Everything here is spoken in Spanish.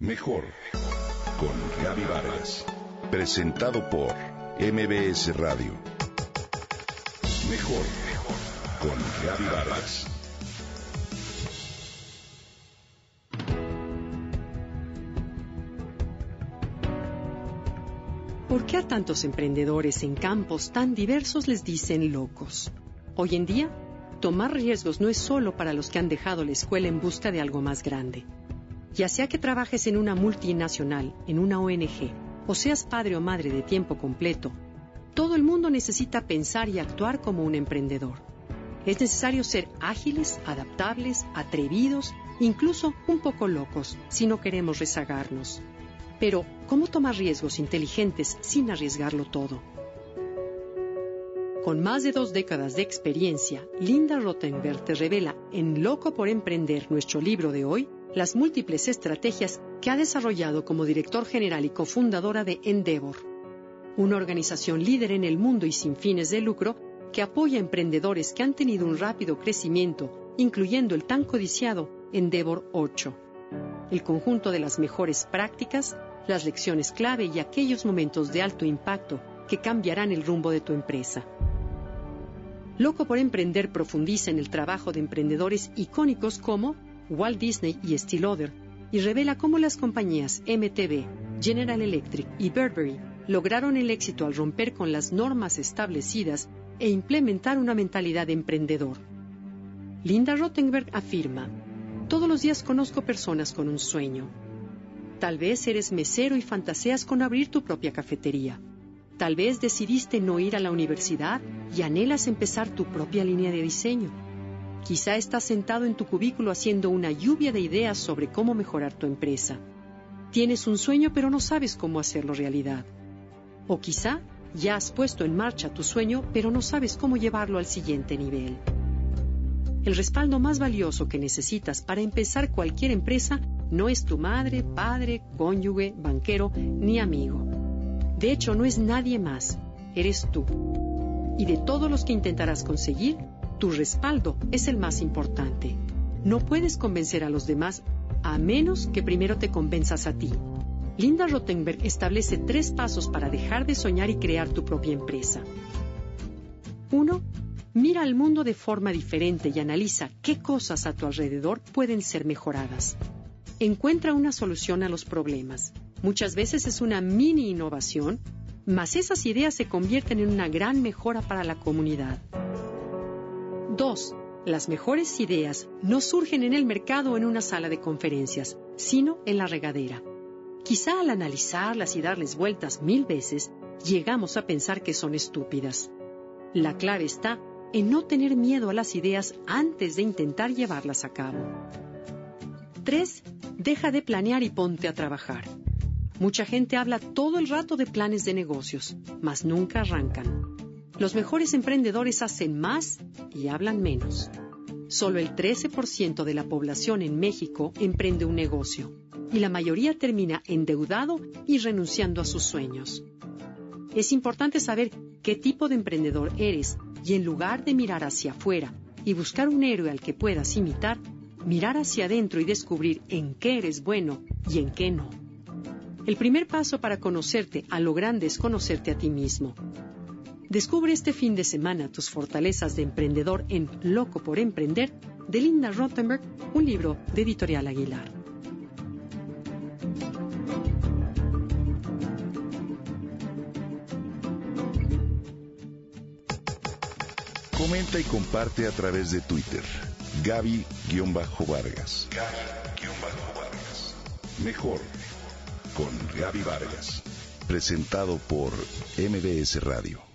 Mejor con Gaby Vargas. Presentado por MBS Radio. Mejor con Gaby Vargas. ¿Por qué a tantos emprendedores en campos tan diversos les dicen locos? Hoy en día, tomar riesgos no es solo para los que han dejado la escuela en busca de algo más grande. Ya sea que trabajes en una multinacional, en una ONG, o seas padre o madre de tiempo completo, todo el mundo necesita pensar y actuar como un emprendedor. Es necesario ser ágiles, adaptables, atrevidos, incluso un poco locos, si no queremos rezagarnos. Pero, ¿cómo tomar riesgos inteligentes sin arriesgarlo todo? Con más de dos décadas de experiencia, Linda Rottenberg te revela en Loco por Emprender, nuestro libro de hoy, las múltiples estrategias que ha desarrollado como director general y cofundadora de Endeavor, una organización líder en el mundo y sin fines de lucro que apoya a emprendedores que han tenido un rápido crecimiento, incluyendo el tan codiciado Endeavor 8. El conjunto de las mejores prácticas, las lecciones clave y aquellos momentos de alto impacto que cambiarán el rumbo de tu empresa. Loco por Emprender profundiza en el trabajo de emprendedores icónicos como Walt Disney y Steve Lauder, y revela cómo las compañías MTV, General Electric y Burberry lograron el éxito al romper con las normas establecidas e implementar una mentalidad de emprendedor. Linda Rottenberg afirma, todos los días conozco personas con un sueño. Tal vez eres mesero y fantaseas con abrir tu propia cafetería. Tal vez decidiste no ir a la universidad y anhelas empezar tu propia línea de diseño. Quizá estás sentado en tu cubículo haciendo una lluvia de ideas sobre cómo mejorar tu empresa. Tienes un sueño pero no sabes cómo hacerlo realidad. O quizá ya has puesto en marcha tu sueño pero no sabes cómo llevarlo al siguiente nivel. El respaldo más valioso que necesitas para empezar cualquier empresa no es tu madre, padre, cónyuge, banquero ni amigo. De hecho, no es nadie más, eres tú. Y de todos los que intentarás conseguir, tu respaldo es el más importante. No puedes convencer a los demás a menos que primero te convenzas a ti. Linda Rottenberg establece tres pasos para dejar de soñar y crear tu propia empresa. 1. Mira al mundo de forma diferente y analiza qué cosas a tu alrededor pueden ser mejoradas. Encuentra una solución a los problemas. Muchas veces es una mini innovación, mas esas ideas se convierten en una gran mejora para la comunidad. 2. Las mejores ideas no surgen en el mercado o en una sala de conferencias, sino en la regadera. Quizá al analizarlas y darles vueltas mil veces, llegamos a pensar que son estúpidas. La clave está en no tener miedo a las ideas antes de intentar llevarlas a cabo. 3. Deja de planear y ponte a trabajar. Mucha gente habla todo el rato de planes de negocios, mas nunca arrancan. Los mejores emprendedores hacen más y hablan menos. Solo el 13% de la población en México emprende un negocio y la mayoría termina endeudado y renunciando a sus sueños. Es importante saber qué tipo de emprendedor eres y en lugar de mirar hacia afuera y buscar un héroe al que puedas imitar, mirar hacia adentro y descubrir en qué eres bueno y en qué no. El primer paso para conocerte a lo grande es conocerte a ti mismo. Descubre este fin de semana tus fortalezas de emprendedor en Loco por Emprender de Linda Rottenberg, un libro de Editorial Aguilar. Comenta y comparte a través de Twitter. Gaby-Vargas. Gaby-Vargas. Mejor con Gaby Vargas. Presentado por MBS Radio.